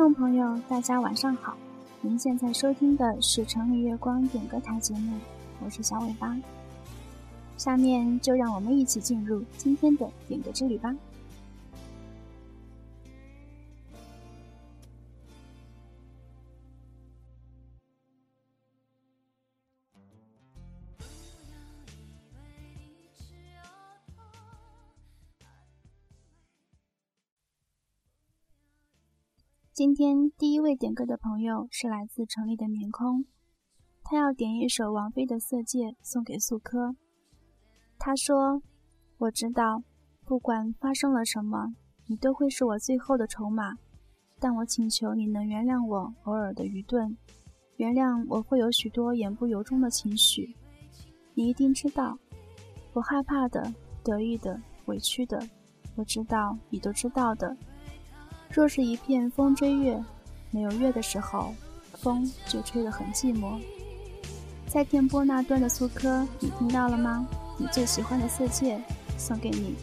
观众朋友，大家晚上好！您现在收听的是《城里月光》点歌台节目，我是小尾巴。下面就让我们一起进入今天的点歌之旅吧。今天第一位点歌的朋友是来自城里的棉空，他要点一首王菲的《色戒》送给素科。他说：“我知道，不管发生了什么，你都会是我最后的筹码。但我请求你能原谅我偶尔的愚钝，原谅我会有许多言不由衷的情绪。你一定知道，我害怕的、得意的、委屈的，我知道你都知道的。”若是一片风追月，没有月的时候，风就吹得很寂寞。在电波那端的苏科，你听到了吗？你最喜欢的色戒送给你。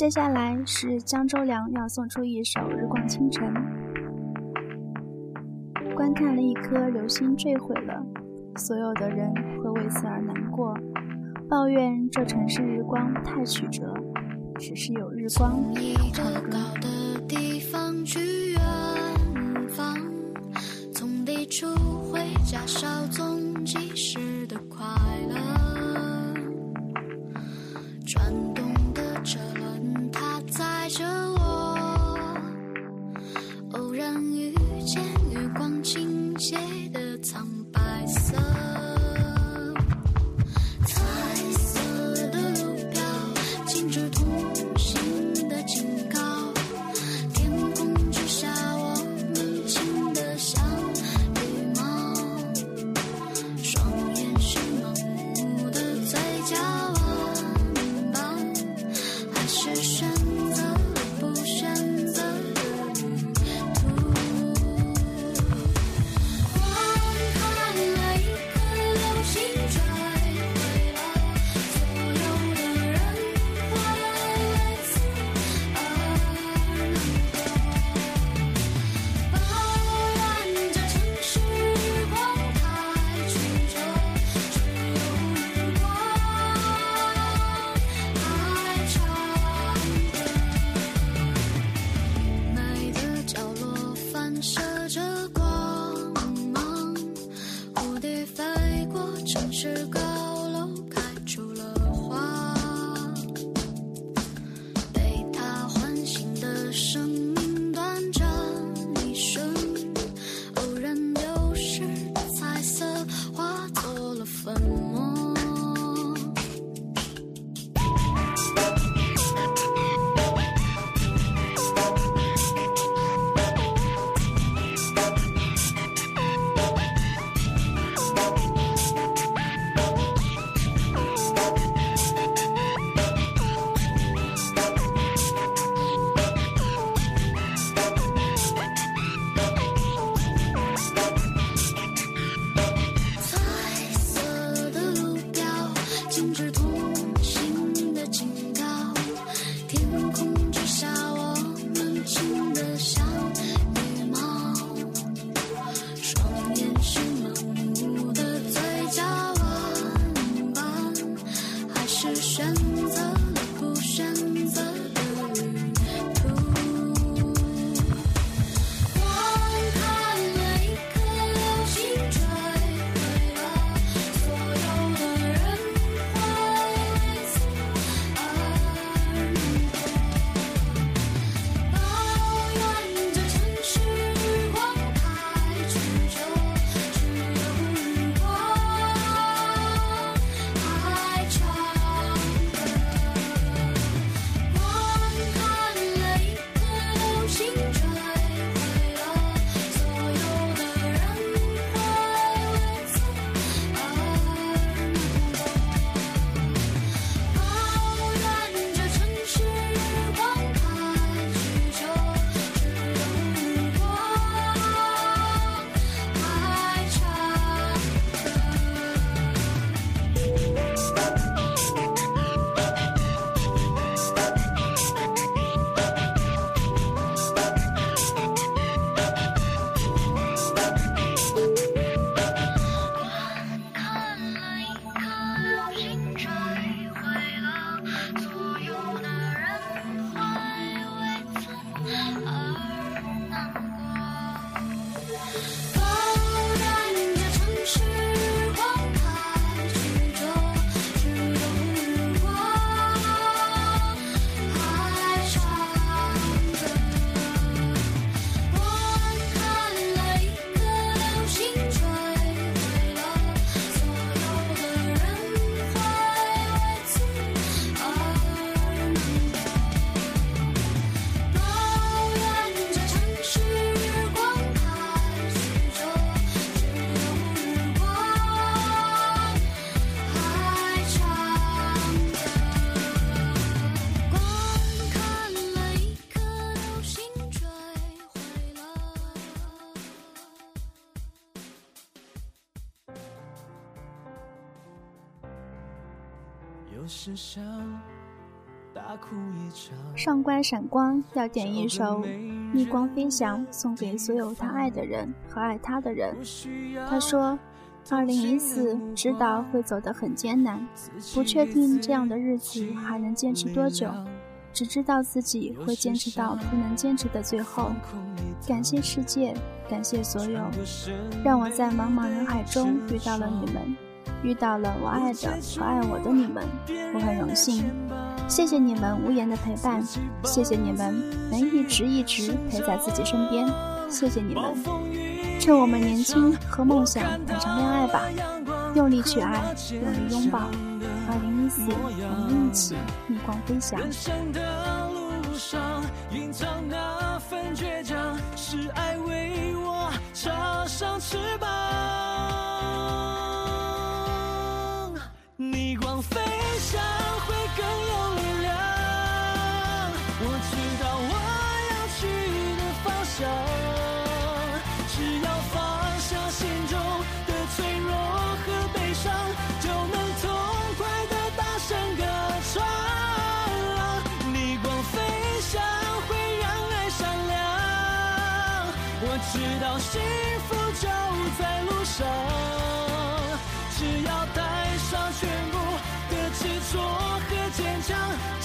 接下来是江周良要送出一首《日光清晨》。观看了一颗流星坠毁了，所有的人会为此而难过，抱怨这城市日光太曲折。只是有日光，回家逝。上官闪光要点一首《逆光飞翔》，送给所有他爱的人和爱他的人。他说：“二零一四，知道会走得很艰难，不确定这样的日子还能坚持多久，只知道自己会坚持到不能坚持的最后。感谢世界，感谢所有，让我在茫茫人海中遇到了你们。”遇到了我爱的和爱我的你们，我很荣幸。谢谢你们无言的陪伴，谢谢你们能一直一直陪在自己身边，谢谢你们。趁我们年轻和梦想谈上恋爱吧，用力去爱，用力拥抱。二零一四，我们一起逆光飞翔。幸福就在路上，只要带上全部的执着和坚强。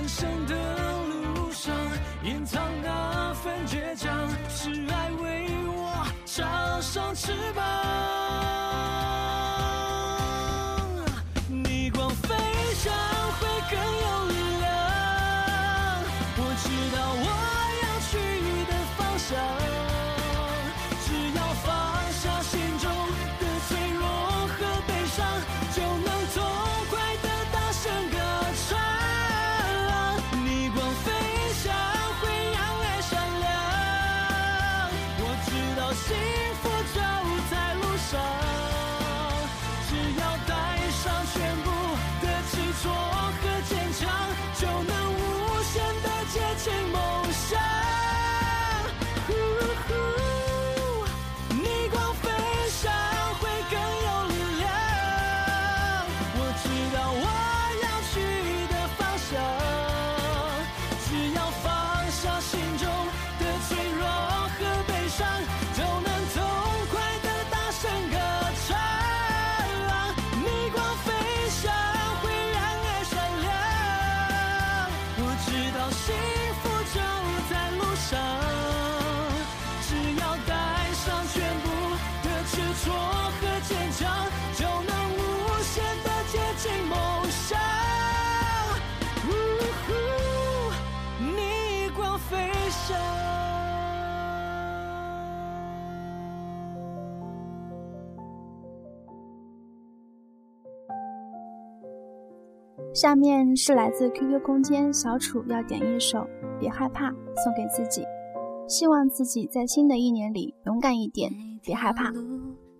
人生的路上，隐藏那份倔强，是爱为我插上翅膀。下面是来自 QQ 空间小楚要点一首《别害怕》送给自己，希望自己在新的一年里勇敢一点，别害怕。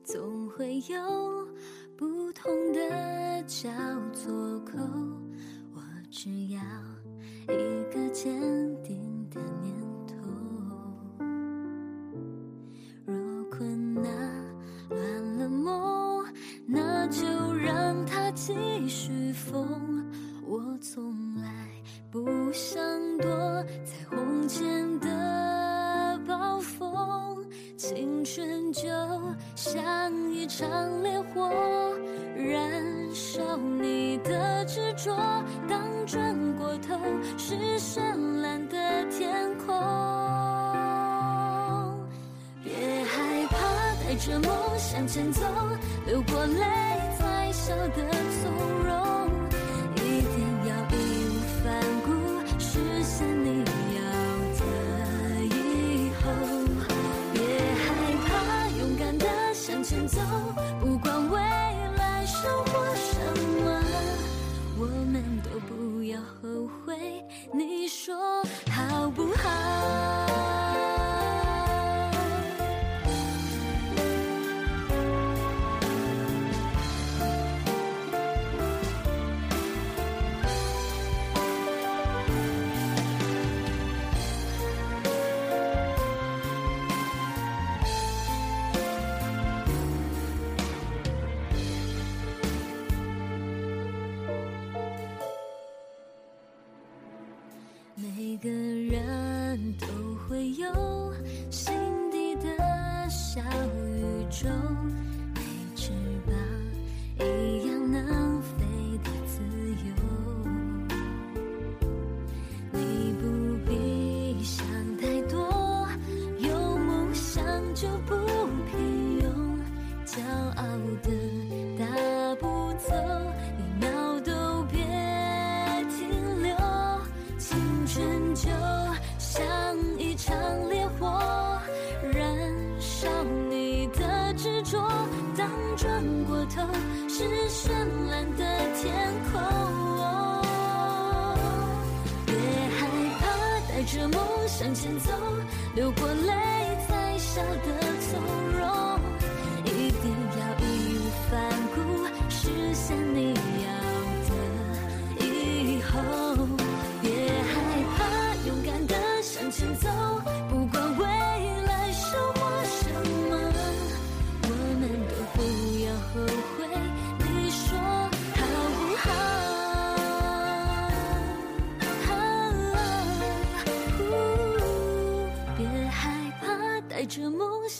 总会有不同的交错口，我只要一个坚定的念头。如困难乱了梦。那就让它继续疯，我从来不想躲。彩虹前的暴风，青春就像一场烈火，燃烧你的执着。当转过头，是身。着梦向前走，流过泪才笑得从容。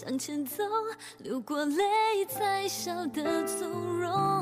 向前走，流过泪才笑得从容。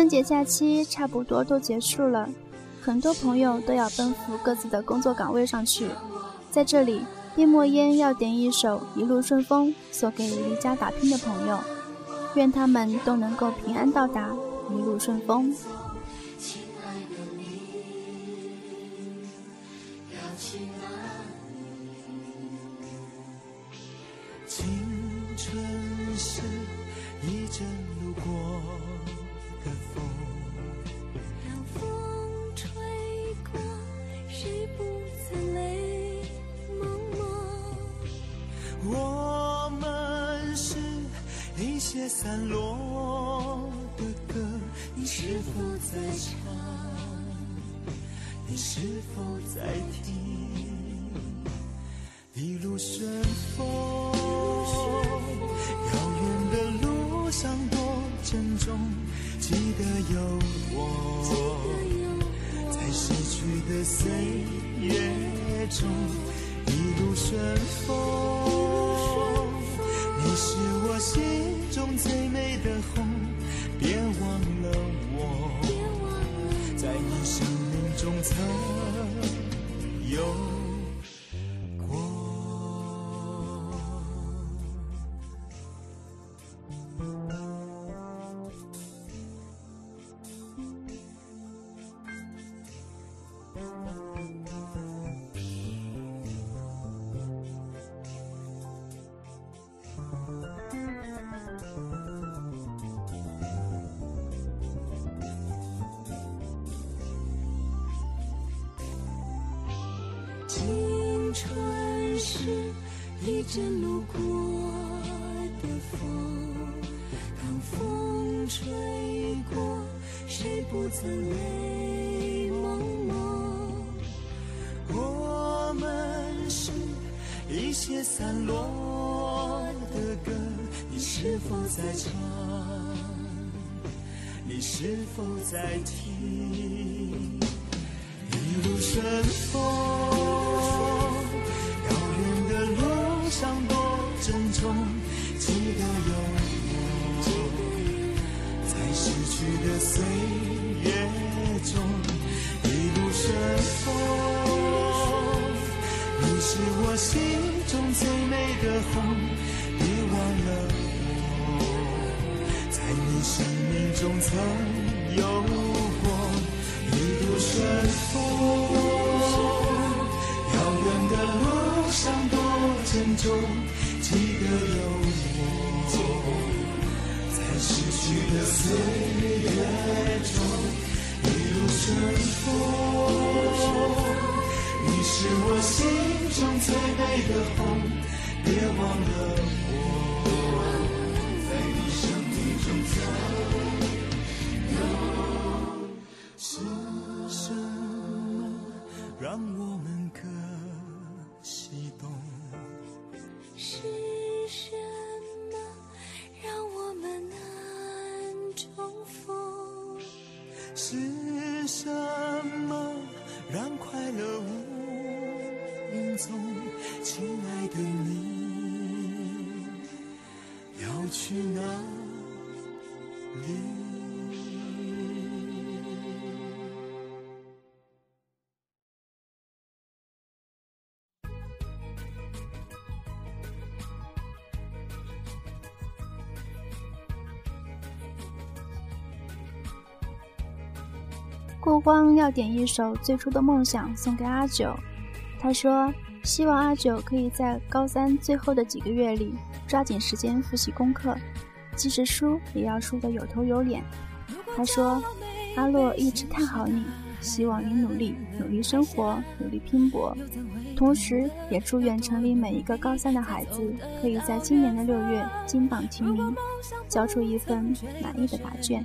春节假期差不多都结束了，很多朋友都要奔赴各自的工作岗位上去。在这里，叶墨烟要点一首《一路顺风》，送给离家打拼的朋友，愿他们都能够平安到达，一路顺风。阵路过的风，当风吹过，谁不曾泪朦胧？我们是一些散落的歌，你是否在唱？你是否在听？一路顺风。中最美的红，别忘了我，在你生命中曾有过一路顺风。遥远的路上多珍重，记得有我。在逝去的岁月中，一路顺风。你是我心中最美的风，别忘了我，在你生命中曾有。是什么让我们可西动？是什么让我们难重逢？是什么让快乐无？匆匆亲爱的你要去哪里过光要点一首最初的梦想送给阿九他说：“希望阿九可以在高三最后的几个月里抓紧时间复习功课，即使输也要输得有头有脸。”他说：“阿洛一直看好你，希望你努力、努力生活、努力拼搏，同时也祝愿城里每一个高三的孩子可以在今年的六月金榜题名，交出一份满意的答卷。”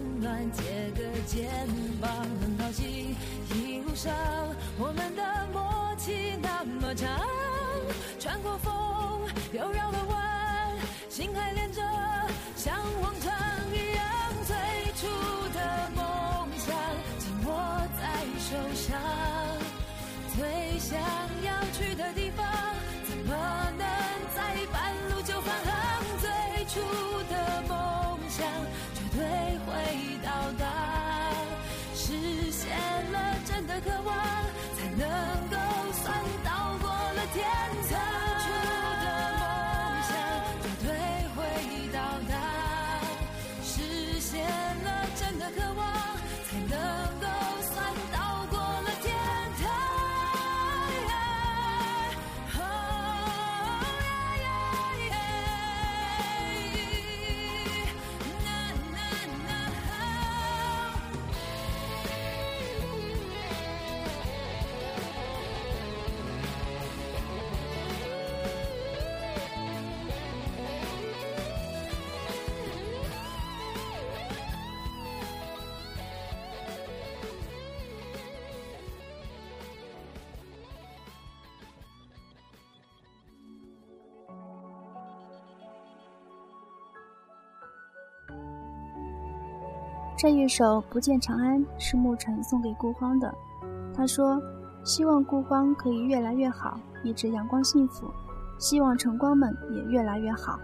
借个肩膀，很好奇，一路上我们的默契那么长，穿过风，又绕了。这一首《不见长安》是牧尘送给孤荒的，他说：“希望孤荒可以越来越好，一直阳光幸福，希望晨光们也越来越好。”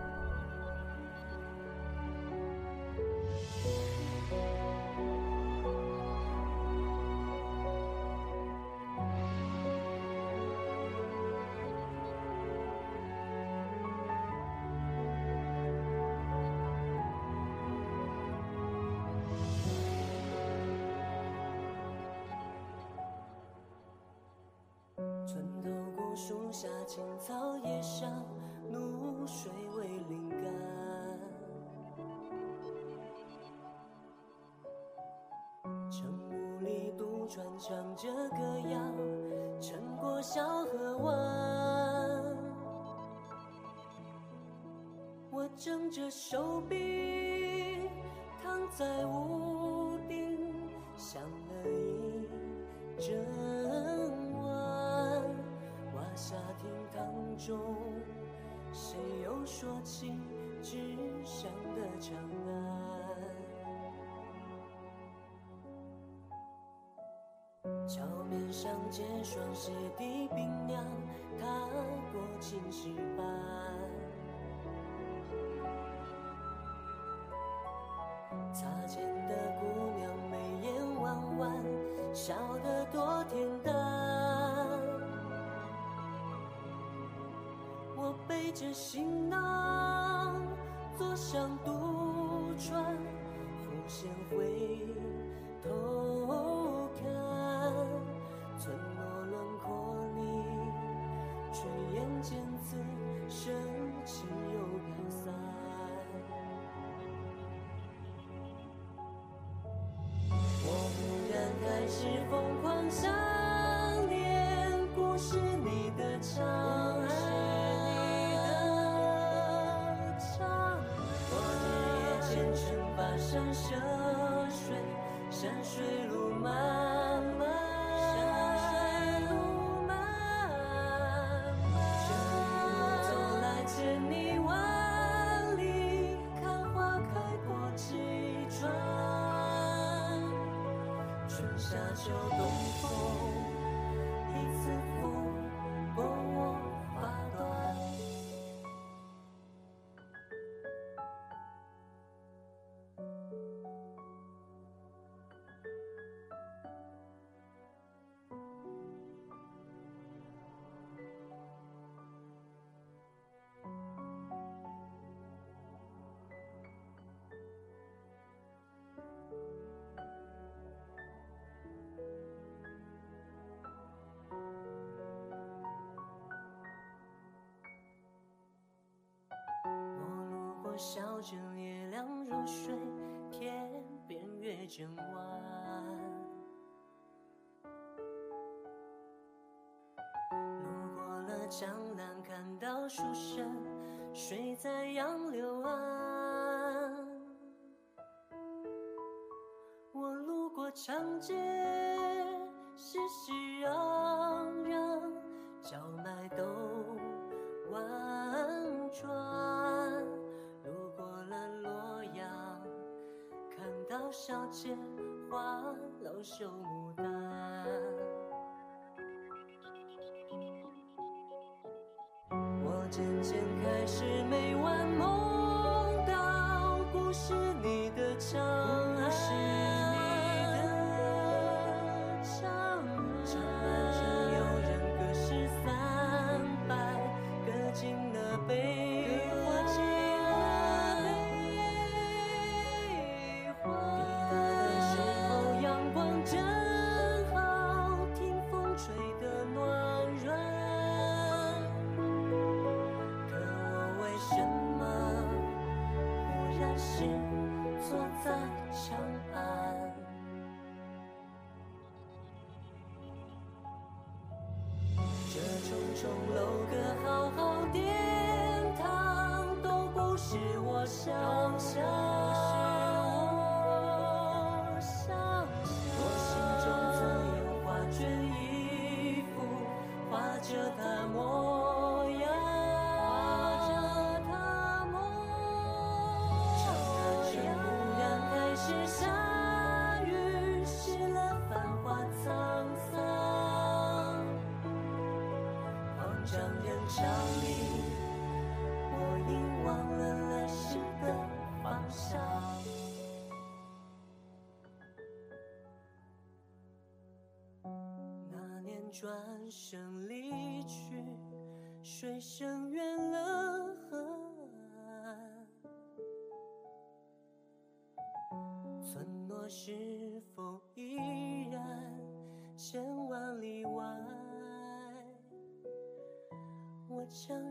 谁又说起纸上的长安？桥面上结霜鞋底冰凉，踏过青石板。跋山涉水，山水路漫漫，这一路走来，千里万里，看花开过几转，春夏秋冬。小镇月亮如水，天边月正弯。路过了江南，看到书生睡在杨柳岸。我路过长街。小姐花楼羞。人潮里，我已忘了来时的方向。那年转身离去，水声远了河岸，村落是。人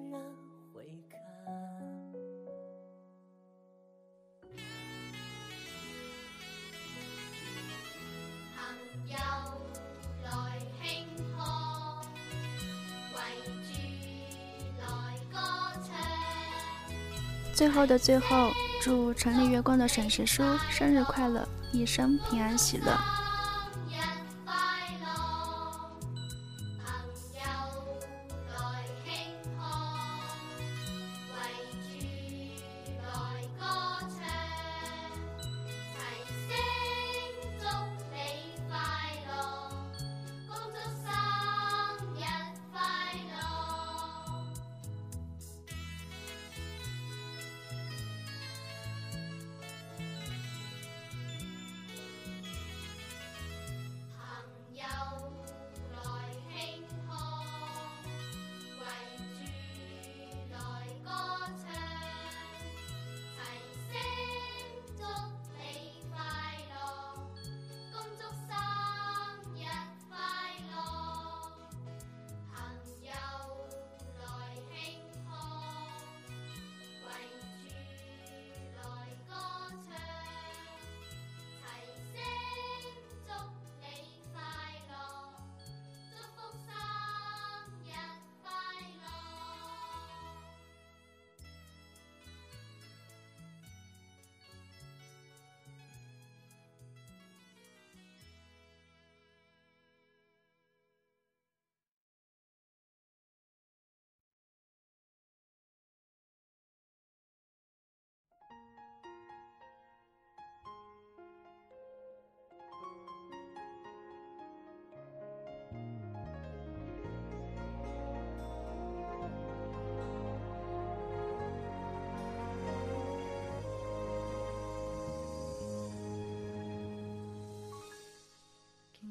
最后的最后，祝城里月光的沈石书生日快乐，一生平安喜乐。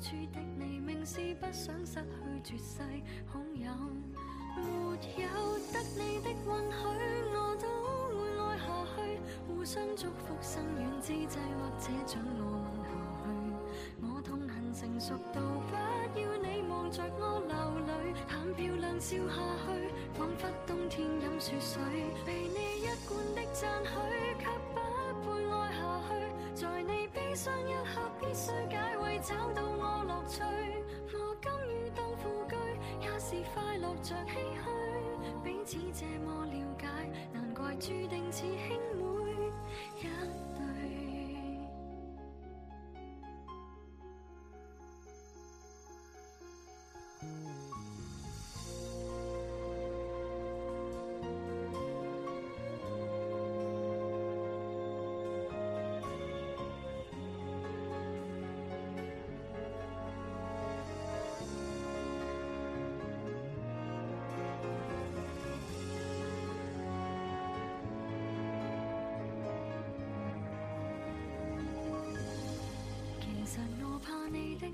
处的你，明是不想失去绝世好友。没有得你的允许，我都会爱下去。互相祝福，生远之际，或者将我吻下去。我痛恨成熟到不要你望着我流泪，扮漂亮笑下去，仿佛冬天饮雪水。被你一贯的赞许，却不配爱下去。在你悲伤一刻，必须解围，找到我。我甘于当副句，也是快乐着唏嘘彼此这么了解难怪注定似兄妹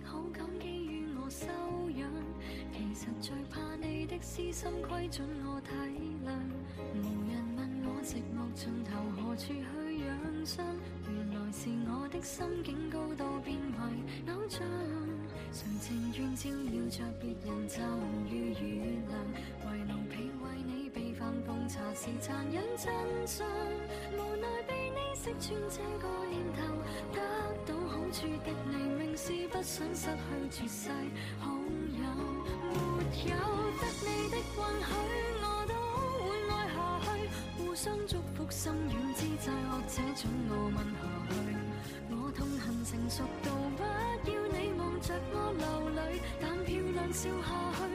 好感寄於我收養，其實最怕你的私心規準我體諒。無人問我寂寞盡頭何處去養傷，原來是我的心境高度變為偶像。純情願照耀着別人就如月亮，為奴婢為你備飯奉茶是残忍真相，無奈被你識穿這個念頭。到好处的你，明是不想失去绝世好友。没有得你的允许，我都会爱下去。互相祝福、心软、之债或这种，我问下去。我痛恨成熟到不要你望着我流泪，但漂亮笑下去。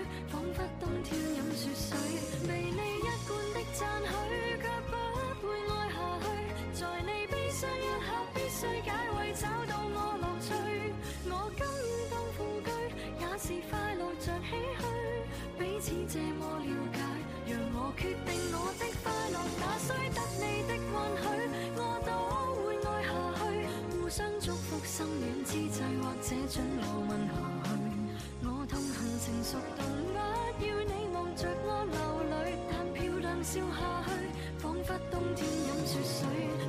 心软之际，或者准我问下去。我痛恨成熟，不要你望着我流泪，但漂亮笑下去，仿佛冬天饮雪水。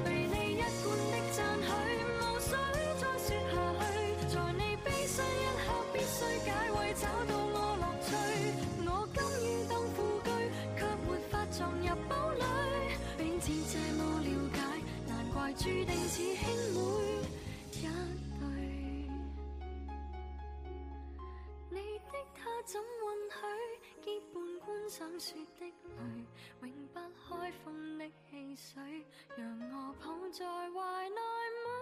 雪的泪，永不开封的汽水，让我抱在怀内。吗？